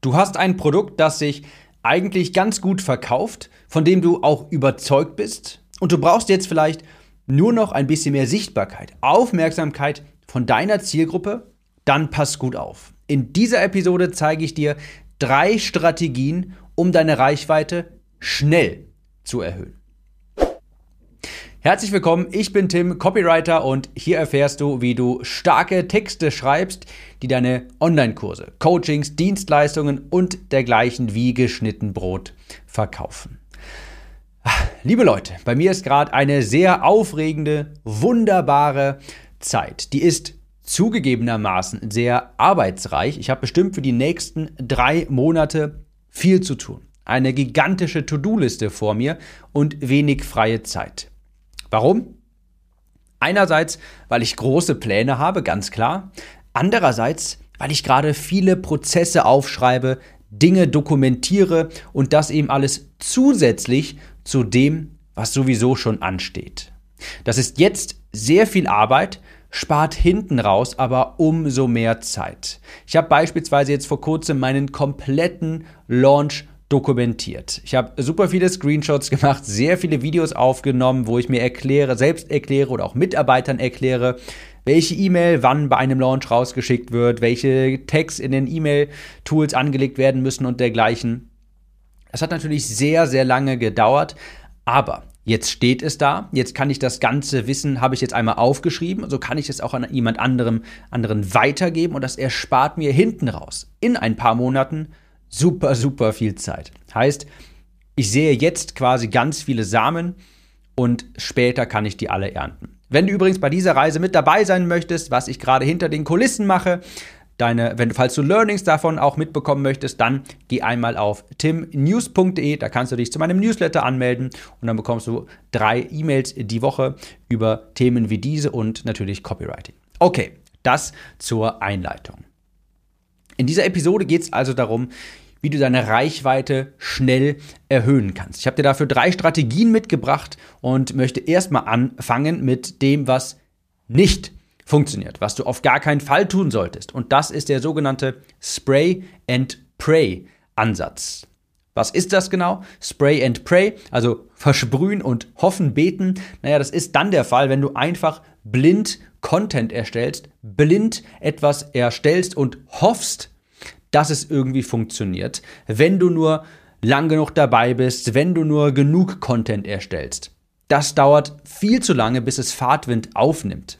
Du hast ein Produkt, das sich eigentlich ganz gut verkauft, von dem du auch überzeugt bist und du brauchst jetzt vielleicht nur noch ein bisschen mehr Sichtbarkeit, Aufmerksamkeit von deiner Zielgruppe, dann pass gut auf. In dieser Episode zeige ich dir drei Strategien, um deine Reichweite schnell zu erhöhen. Herzlich willkommen, ich bin Tim, Copywriter und hier erfährst du, wie du starke Texte schreibst, die deine Online-Kurse, Coachings, Dienstleistungen und dergleichen wie geschnitten Brot verkaufen. Liebe Leute, bei mir ist gerade eine sehr aufregende, wunderbare Zeit. Die ist zugegebenermaßen sehr arbeitsreich. Ich habe bestimmt für die nächsten drei Monate viel zu tun. Eine gigantische To-Do-Liste vor mir und wenig freie Zeit. Warum? Einerseits, weil ich große Pläne habe, ganz klar. Andererseits, weil ich gerade viele Prozesse aufschreibe, Dinge dokumentiere und das eben alles zusätzlich zu dem, was sowieso schon ansteht. Das ist jetzt sehr viel Arbeit, spart hinten raus aber umso mehr Zeit. Ich habe beispielsweise jetzt vor kurzem meinen kompletten Launch dokumentiert. Ich habe super viele Screenshots gemacht, sehr viele Videos aufgenommen, wo ich mir erkläre, selbst erkläre oder auch Mitarbeitern erkläre, welche E-Mail wann bei einem Launch rausgeschickt wird, welche Tags in den E-Mail-Tools angelegt werden müssen und dergleichen. Das hat natürlich sehr, sehr lange gedauert, aber Jetzt steht es da, jetzt kann ich das ganze Wissen, habe ich jetzt einmal aufgeschrieben, so kann ich es auch an jemand anderem, anderen weitergeben und das erspart mir hinten raus in ein paar Monaten super, super viel Zeit. Heißt, ich sehe jetzt quasi ganz viele Samen und später kann ich die alle ernten. Wenn du übrigens bei dieser Reise mit dabei sein möchtest, was ich gerade hinter den Kulissen mache, deine, wenn, falls du Learnings davon auch mitbekommen möchtest, dann geh einmal auf timnews.de, da kannst du dich zu meinem Newsletter anmelden und dann bekommst du drei E-Mails die Woche über Themen wie diese und natürlich Copywriting. Okay, das zur Einleitung. In dieser Episode geht es also darum, wie du deine Reichweite schnell erhöhen kannst. Ich habe dir dafür drei Strategien mitgebracht und möchte erstmal anfangen mit dem, was nicht funktioniert, was du auf gar keinen Fall tun solltest. Und das ist der sogenannte Spray and Pray Ansatz. Was ist das genau? Spray and Pray, also versprühen und hoffen, beten. Naja, das ist dann der Fall, wenn du einfach blind Content erstellst, blind etwas erstellst und hoffst, dass es irgendwie funktioniert, wenn du nur lang genug dabei bist, wenn du nur genug Content erstellst. Das dauert viel zu lange, bis es Fahrtwind aufnimmt.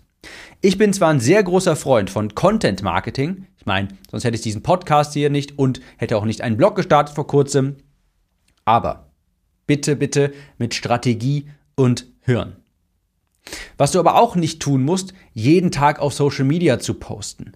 Ich bin zwar ein sehr großer Freund von Content Marketing, ich meine, sonst hätte ich diesen Podcast hier nicht und hätte auch nicht einen Blog gestartet vor kurzem, aber bitte, bitte mit Strategie und Hirn. Was du aber auch nicht tun musst, jeden Tag auf Social Media zu posten.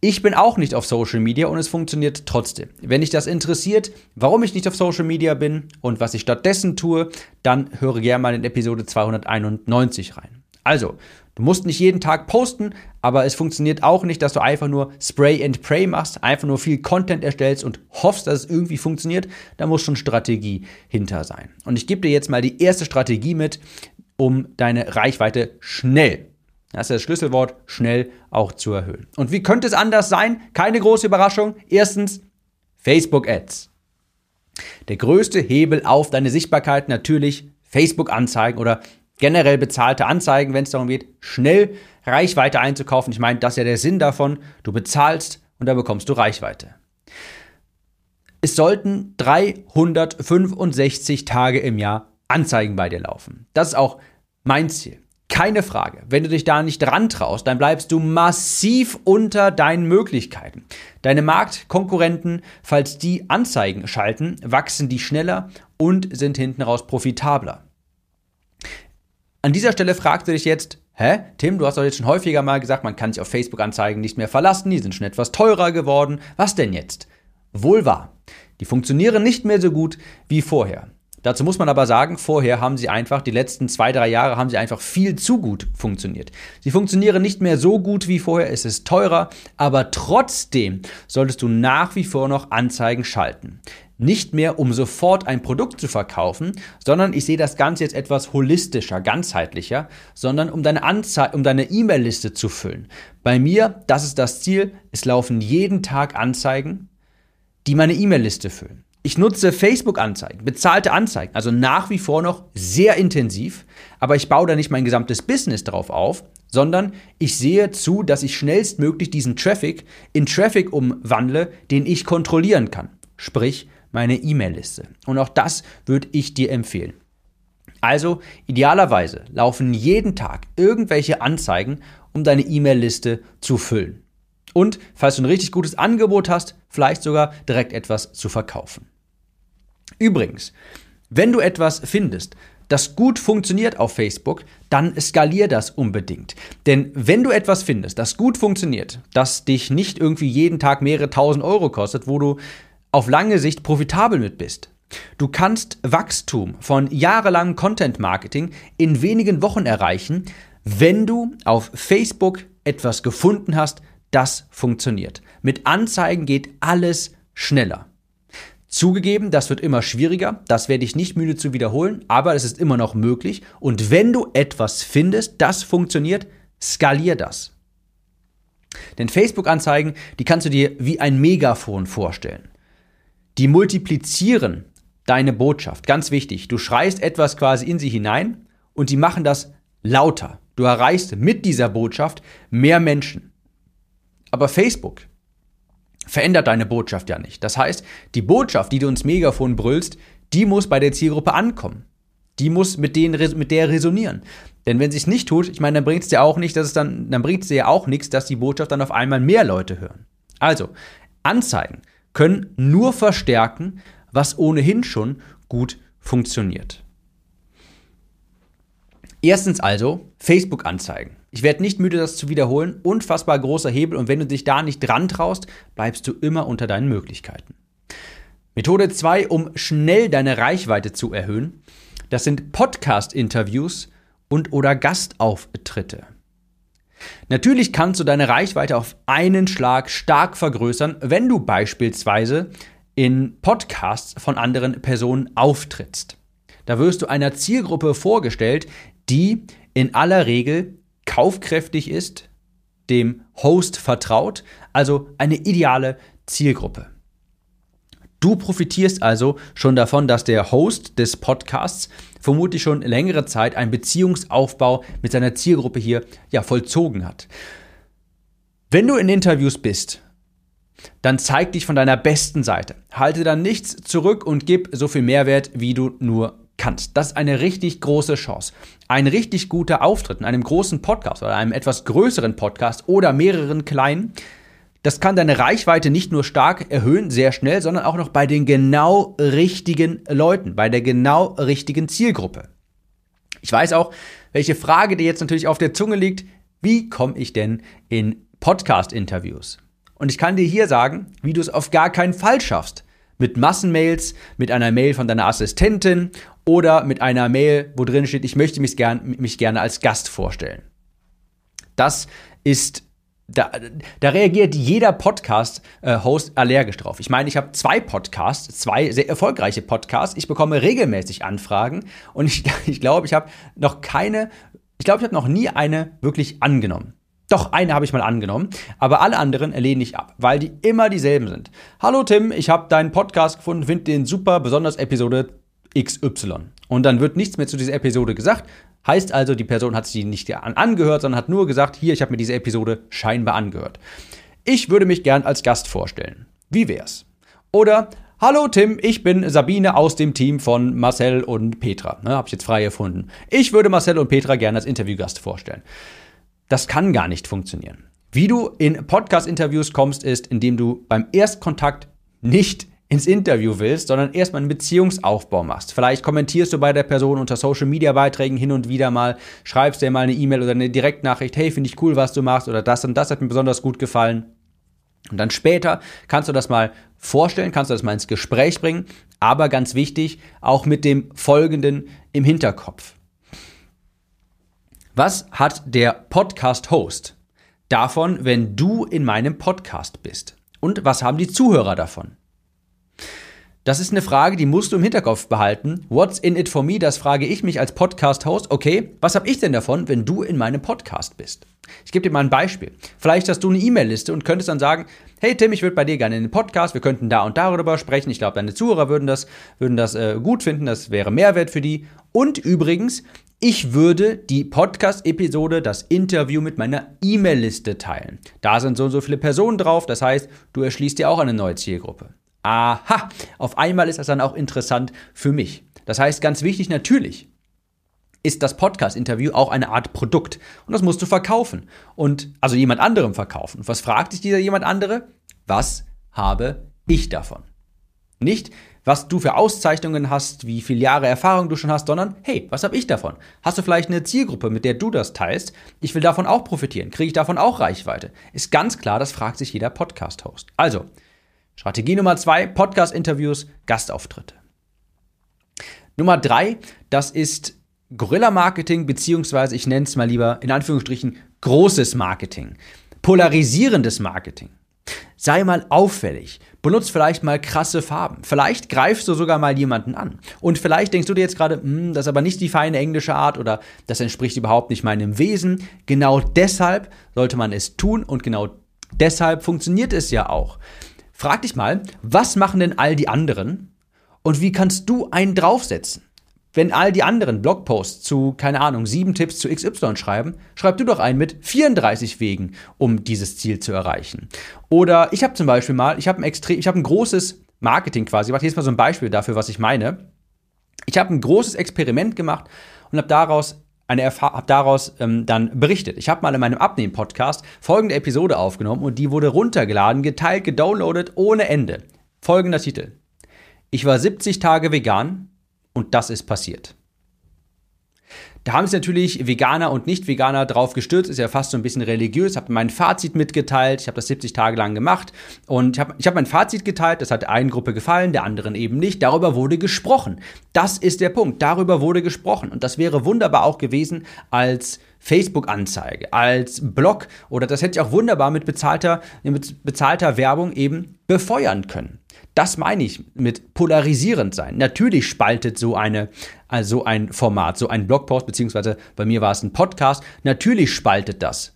Ich bin auch nicht auf Social Media und es funktioniert trotzdem. Wenn dich das interessiert, warum ich nicht auf Social Media bin und was ich stattdessen tue, dann höre gerne mal in Episode 291 rein. Also, du musst nicht jeden Tag posten, aber es funktioniert auch nicht, dass du einfach nur Spray and Pray machst, einfach nur viel Content erstellst und hoffst, dass es irgendwie funktioniert. Da muss schon Strategie hinter sein. Und ich gebe dir jetzt mal die erste Strategie mit, um deine Reichweite schnell, das ist das Schlüsselwort, schnell auch zu erhöhen. Und wie könnte es anders sein? Keine große Überraschung. Erstens, Facebook Ads. Der größte Hebel auf deine Sichtbarkeit natürlich Facebook-Anzeigen oder generell bezahlte Anzeigen, wenn es darum geht, schnell Reichweite einzukaufen. Ich meine, das ist ja der Sinn davon. Du bezahlst und da bekommst du Reichweite. Es sollten 365 Tage im Jahr Anzeigen bei dir laufen. Das ist auch mein Ziel. Keine Frage. Wenn du dich da nicht dran traust, dann bleibst du massiv unter deinen Möglichkeiten. Deine Marktkonkurrenten, falls die Anzeigen schalten, wachsen die schneller und sind hinten raus profitabler. An dieser Stelle fragst du dich jetzt, hä, Tim, du hast doch jetzt schon häufiger mal gesagt, man kann sich auf Facebook-Anzeigen nicht mehr verlassen, die sind schon etwas teurer geworden. Was denn jetzt? Wohl wahr. Die funktionieren nicht mehr so gut wie vorher. Dazu muss man aber sagen, vorher haben sie einfach, die letzten zwei, drei Jahre haben sie einfach viel zu gut funktioniert. Sie funktionieren nicht mehr so gut wie vorher, es ist teurer, aber trotzdem solltest du nach wie vor noch Anzeigen schalten. Nicht mehr, um sofort ein Produkt zu verkaufen, sondern ich sehe das Ganze jetzt etwas holistischer, ganzheitlicher, sondern um deine Anzei um deine E-Mail-Liste zu füllen. Bei mir, das ist das Ziel, es laufen jeden Tag Anzeigen, die meine E-Mail-Liste füllen. Ich nutze Facebook-Anzeigen, bezahlte Anzeigen, also nach wie vor noch sehr intensiv, aber ich baue da nicht mein gesamtes Business darauf auf, sondern ich sehe zu, dass ich schnellstmöglich diesen Traffic in Traffic umwandle, den ich kontrollieren kann. Sprich, meine E-Mail-Liste. Und auch das würde ich dir empfehlen. Also, idealerweise laufen jeden Tag irgendwelche Anzeigen, um deine E-Mail-Liste zu füllen. Und falls du ein richtig gutes Angebot hast, vielleicht sogar direkt etwas zu verkaufen. Übrigens, wenn du etwas findest, das gut funktioniert auf Facebook, dann skalier das unbedingt. Denn wenn du etwas findest, das gut funktioniert, das dich nicht irgendwie jeden Tag mehrere tausend Euro kostet, wo du auf lange Sicht profitabel mit bist, Du kannst Wachstum von jahrelangem Content Marketing in wenigen Wochen erreichen, wenn du auf Facebook etwas gefunden hast, das funktioniert. Mit Anzeigen geht alles schneller. Zugegeben, das wird immer schwieriger, das werde ich nicht müde zu wiederholen, aber es ist immer noch möglich. Und wenn du etwas findest, das funktioniert, skalier das. Denn Facebook-Anzeigen, die kannst du dir wie ein Megafon vorstellen. Die multiplizieren deine Botschaft. Ganz wichtig, du schreist etwas quasi in sie hinein und die machen das lauter. Du erreichst mit dieser Botschaft mehr Menschen. Aber Facebook verändert deine Botschaft ja nicht. Das heißt, die Botschaft, die du ins Megafon brüllst, die muss bei der Zielgruppe ankommen. Die muss mit, denen, mit der resonieren. Denn wenn sie es nicht tut, ich meine, dann bringt es dir auch nicht, dass es dann, dann bringt es dir auch nichts, dass die Botschaft dann auf einmal mehr Leute hören. Also, Anzeigen können nur verstärken, was ohnehin schon gut funktioniert. Erstens also Facebook-Anzeigen. Ich werde nicht müde, das zu wiederholen. Unfassbar großer Hebel und wenn du dich da nicht dran traust, bleibst du immer unter deinen Möglichkeiten. Methode 2, um schnell deine Reichweite zu erhöhen, das sind Podcast-Interviews und oder Gastauftritte. Natürlich kannst du deine Reichweite auf einen Schlag stark vergrößern, wenn du beispielsweise in Podcasts von anderen Personen auftrittst. Da wirst du einer Zielgruppe vorgestellt, die in aller Regel kaufkräftig ist, dem Host vertraut, also eine ideale Zielgruppe. Du profitierst also schon davon, dass der Host des Podcasts vermutlich schon längere Zeit einen Beziehungsaufbau mit seiner Zielgruppe hier ja vollzogen hat. Wenn du in Interviews bist, dann zeig dich von deiner besten Seite. Halte dann nichts zurück und gib so viel Mehrwert, wie du nur kannst. Das ist eine richtig große Chance. Ein richtig guter Auftritt in einem großen Podcast oder einem etwas größeren Podcast oder mehreren kleinen, das kann deine Reichweite nicht nur stark erhöhen, sehr schnell, sondern auch noch bei den genau richtigen Leuten, bei der genau richtigen Zielgruppe. Ich weiß auch, welche Frage dir jetzt natürlich auf der Zunge liegt. Wie komme ich denn in Podcast-Interviews? Und ich kann dir hier sagen, wie du es auf gar keinen Fall schaffst. Mit Massenmails, mit einer Mail von deiner Assistentin oder mit einer Mail, wo drin steht, ich möchte mich, gern, mich gerne als Gast vorstellen. Das ist da, da, reagiert jeder Podcast-Host allergisch drauf. Ich meine, ich habe zwei Podcasts, zwei sehr erfolgreiche Podcasts. Ich bekomme regelmäßig Anfragen und ich, ich glaube, ich habe noch keine, ich glaube, ich habe noch nie eine wirklich angenommen. Doch, eine habe ich mal angenommen, aber alle anderen lehne ich ab, weil die immer dieselben sind. Hallo Tim, ich habe deinen Podcast gefunden, finde den super, besonders Episode XY. Und dann wird nichts mehr zu dieser Episode gesagt. Heißt also, die Person hat sich nicht angehört, sondern hat nur gesagt, hier, ich habe mir diese Episode scheinbar angehört. Ich würde mich gern als Gast vorstellen. Wie wär's? Oder Hallo Tim, ich bin Sabine aus dem Team von Marcel und Petra. Ne, habe ich jetzt frei erfunden. Ich würde Marcel und Petra gerne als Interviewgast vorstellen. Das kann gar nicht funktionieren. Wie du in Podcast-Interviews kommst, ist, indem du beim Erstkontakt nicht ins Interview willst, sondern erstmal einen Beziehungsaufbau machst. Vielleicht kommentierst du bei der Person unter Social Media Beiträgen hin und wieder mal, schreibst dir mal eine E-Mail oder eine Direktnachricht, hey, finde ich cool, was du machst oder das und das hat mir besonders gut gefallen. Und dann später kannst du das mal vorstellen, kannst du das mal ins Gespräch bringen, aber ganz wichtig, auch mit dem Folgenden im Hinterkopf. Was hat der Podcast-Host davon, wenn du in meinem Podcast bist? Und was haben die Zuhörer davon? Das ist eine Frage, die musst du im Hinterkopf behalten. What's in it for me? Das frage ich mich als Podcast-Host. Okay, was habe ich denn davon, wenn du in meinem Podcast bist? Ich gebe dir mal ein Beispiel. Vielleicht hast du eine E-Mail-Liste und könntest dann sagen, hey Tim, ich würde bei dir gerne in den Podcast, wir könnten da und darüber sprechen. Ich glaube, deine Zuhörer würden das, würden das äh, gut finden, das wäre Mehrwert für die. Und übrigens, ich würde die Podcast-Episode, das Interview mit meiner E-Mail-Liste teilen. Da sind so und so viele Personen drauf, das heißt, du erschließt dir auch eine neue Zielgruppe. Aha, auf einmal ist das dann auch interessant für mich. Das heißt, ganz wichtig natürlich, ist das Podcast-Interview auch eine Art Produkt. Und das musst du verkaufen. Und also jemand anderem verkaufen. was fragt dich dieser jemand andere? Was habe ich davon? Nicht, was du für Auszeichnungen hast, wie viele Jahre Erfahrung du schon hast, sondern hey, was habe ich davon? Hast du vielleicht eine Zielgruppe, mit der du das teilst? Ich will davon auch profitieren. Kriege ich davon auch Reichweite? Ist ganz klar, das fragt sich jeder Podcast-Host. Also, Strategie Nummer zwei, Podcast-Interviews, Gastauftritte. Nummer drei, das ist Gorilla-Marketing, beziehungsweise ich nenne es mal lieber in Anführungsstrichen großes Marketing, polarisierendes Marketing. Sei mal auffällig. Benutzt vielleicht mal krasse Farben. Vielleicht greifst du sogar mal jemanden an. Und vielleicht denkst du dir jetzt gerade, hm, das ist aber nicht die feine englische Art oder das entspricht überhaupt nicht meinem Wesen. Genau deshalb sollte man es tun und genau deshalb funktioniert es ja auch. Frag dich mal, was machen denn all die anderen und wie kannst du einen draufsetzen? Wenn all die anderen Blogposts zu, keine Ahnung, sieben Tipps zu XY schreiben, schreib du doch einen mit 34 Wegen, um dieses Ziel zu erreichen. Oder ich habe zum Beispiel mal, ich habe ein extrem, ich habe ein großes Marketing quasi, ich mache jetzt mal so ein Beispiel dafür, was ich meine. Ich habe ein großes Experiment gemacht und habe daraus eine Erfahrung, habe daraus ähm, dann berichtet. Ich habe mal in meinem Abnehmen-Podcast folgende Episode aufgenommen und die wurde runtergeladen, geteilt, gedownloadet ohne Ende. Folgender Titel. Ich war 70 Tage vegan und das ist passiert. Da haben sich natürlich Veganer und Nicht-Veganer drauf gestürzt, ist ja fast so ein bisschen religiös, habe mein Fazit mitgeteilt, ich habe das 70 Tage lang gemacht. Und ich habe ich hab mein Fazit geteilt, das hat der einen Gruppe gefallen, der anderen eben nicht, darüber wurde gesprochen. Das ist der Punkt, darüber wurde gesprochen. Und das wäre wunderbar auch gewesen als Facebook-Anzeige, als Blog oder das hätte ich auch wunderbar mit bezahlter, mit bezahlter Werbung eben befeuern können. Das meine ich mit polarisierend sein. Natürlich spaltet so eine, also ein Format, so ein Blogpost, beziehungsweise bei mir war es ein Podcast, natürlich spaltet das.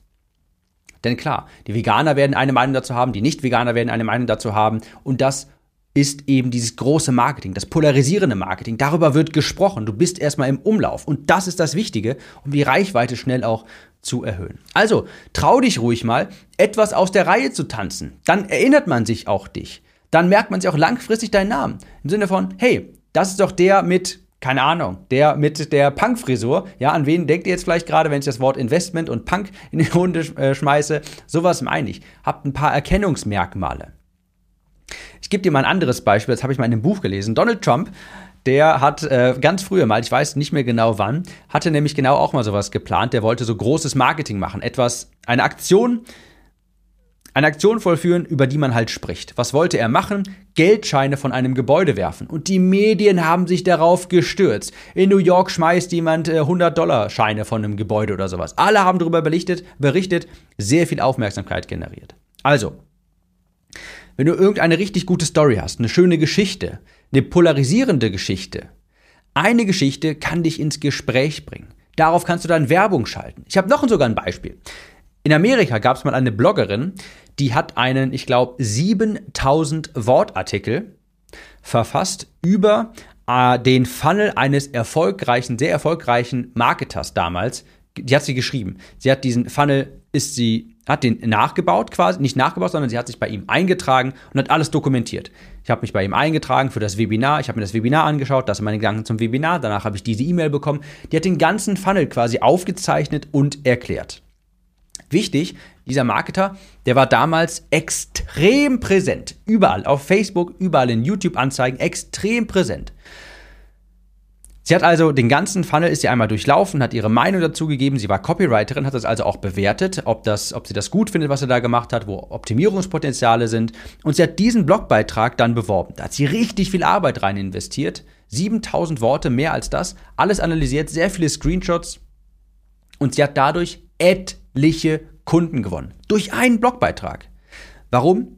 Denn klar, die Veganer werden eine Meinung dazu haben, die Nicht-Veganer werden eine Meinung dazu haben und das ist eben dieses große Marketing, das polarisierende Marketing. Darüber wird gesprochen. Du bist erstmal im Umlauf. Und das ist das Wichtige, um die Reichweite schnell auch zu erhöhen. Also, trau dich ruhig mal, etwas aus der Reihe zu tanzen. Dann erinnert man sich auch dich dann merkt man sich auch langfristig deinen Namen. Im Sinne von, hey, das ist doch der mit, keine Ahnung, der mit der Punk-Frisur. Ja, an wen denkt ihr jetzt vielleicht gerade, wenn ich das Wort Investment und Punk in die Runde äh, schmeiße? Sowas meine ich. Habt ein paar Erkennungsmerkmale. Gebe dir mal ein anderes Beispiel, das habe ich mal in einem Buch gelesen. Donald Trump der hat äh, ganz früher mal, ich weiß nicht mehr genau wann, hatte nämlich genau auch mal sowas geplant. Der wollte so großes Marketing machen. Etwas, eine Aktion, eine Aktion vollführen, über die man halt spricht. Was wollte er machen? Geldscheine von einem Gebäude werfen. Und die Medien haben sich darauf gestürzt. In New York schmeißt jemand 100-Dollar-Scheine äh, von einem Gebäude oder sowas. Alle haben darüber berichtet, berichtet, sehr viel Aufmerksamkeit generiert. Also, wenn du irgendeine richtig gute Story hast, eine schöne Geschichte, eine polarisierende Geschichte, eine Geschichte kann dich ins Gespräch bringen. Darauf kannst du dann Werbung schalten. Ich habe noch sogar ein Beispiel. In Amerika gab es mal eine Bloggerin, die hat einen, ich glaube, 7000 Wortartikel verfasst über äh, den Funnel eines erfolgreichen, sehr erfolgreichen Marketers damals. Die hat sie geschrieben. Sie hat diesen Funnel, ist sie, hat den nachgebaut quasi, nicht nachgebaut, sondern sie hat sich bei ihm eingetragen und hat alles dokumentiert. Ich habe mich bei ihm eingetragen für das Webinar, ich habe mir das Webinar angeschaut, das sind meine Gedanken zum Webinar, danach habe ich diese E-Mail bekommen. Die hat den ganzen Funnel quasi aufgezeichnet und erklärt. Wichtig, dieser Marketer, der war damals extrem präsent. Überall, auf Facebook, überall in YouTube-Anzeigen, extrem präsent. Sie hat also den ganzen Funnel ist sie einmal durchlaufen, hat ihre Meinung dazu gegeben. Sie war Copywriterin, hat das also auch bewertet, ob, das, ob sie das gut findet, was er da gemacht hat, wo Optimierungspotenziale sind. Und sie hat diesen Blogbeitrag dann beworben. Da hat sie richtig viel Arbeit rein investiert. 7000 Worte, mehr als das. Alles analysiert, sehr viele Screenshots. Und sie hat dadurch etliche Kunden gewonnen. Durch einen Blogbeitrag. Warum?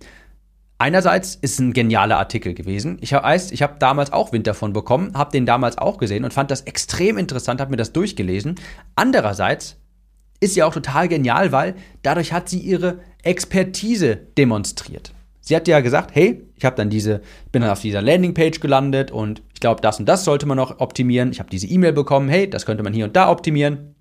Einerseits ist es ein genialer Artikel gewesen. Ich habe ich hab damals auch Wind davon bekommen, habe den damals auch gesehen und fand das extrem interessant, habe mir das durchgelesen. Andererseits ist sie auch total genial, weil dadurch hat sie ihre Expertise demonstriert. Sie hat ja gesagt, hey, ich habe dann diese, bin dann auf dieser Landingpage gelandet und ich glaube, das und das sollte man noch optimieren. Ich habe diese E-Mail bekommen, hey, das könnte man hier und da optimieren.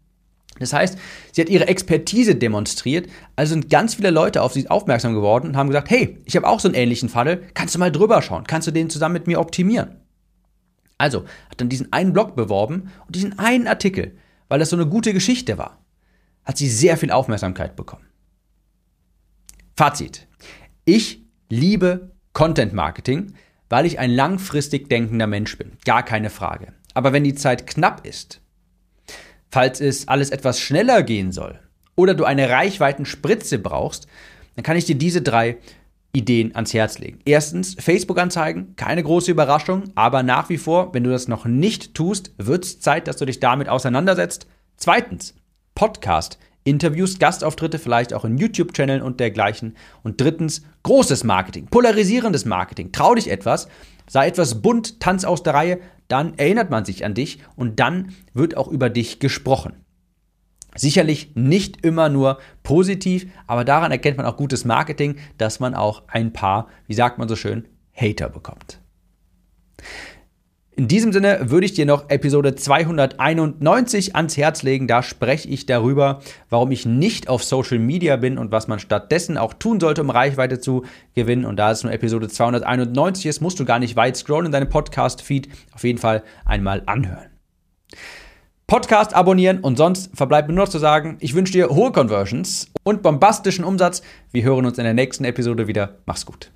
Das heißt, sie hat ihre Expertise demonstriert, also sind ganz viele Leute auf sie aufmerksam geworden und haben gesagt, hey, ich habe auch so einen ähnlichen Funnel, kannst du mal drüber schauen, kannst du den zusammen mit mir optimieren? Also hat dann diesen einen Blog beworben und diesen einen Artikel, weil das so eine gute Geschichte war, hat sie sehr viel Aufmerksamkeit bekommen. Fazit. Ich liebe Content Marketing, weil ich ein langfristig denkender Mensch bin. Gar keine Frage. Aber wenn die Zeit knapp ist, falls es alles etwas schneller gehen soll oder du eine Reichweitenspritze brauchst, dann kann ich dir diese drei Ideen ans Herz legen. Erstens, Facebook-Anzeigen, keine große Überraschung, aber nach wie vor, wenn du das noch nicht tust, wird es Zeit, dass du dich damit auseinandersetzt. Zweitens, Podcast. Interviews, Gastauftritte, vielleicht auch in YouTube-Channeln und dergleichen. Und drittens, großes Marketing, polarisierendes Marketing. Trau dich etwas, sei etwas bunt, tanz aus der Reihe, dann erinnert man sich an dich und dann wird auch über dich gesprochen. Sicherlich nicht immer nur positiv, aber daran erkennt man auch gutes Marketing, dass man auch ein paar, wie sagt man so schön, Hater bekommt. In diesem Sinne würde ich dir noch Episode 291 ans Herz legen. Da spreche ich darüber, warum ich nicht auf Social Media bin und was man stattdessen auch tun sollte, um Reichweite zu gewinnen. Und da es nur Episode 291 ist, musst du gar nicht weit scrollen in deinem Podcast-Feed. Auf jeden Fall einmal anhören. Podcast abonnieren und sonst verbleibt mir nur noch zu sagen, ich wünsche dir hohe Conversions und bombastischen Umsatz. Wir hören uns in der nächsten Episode wieder. Mach's gut.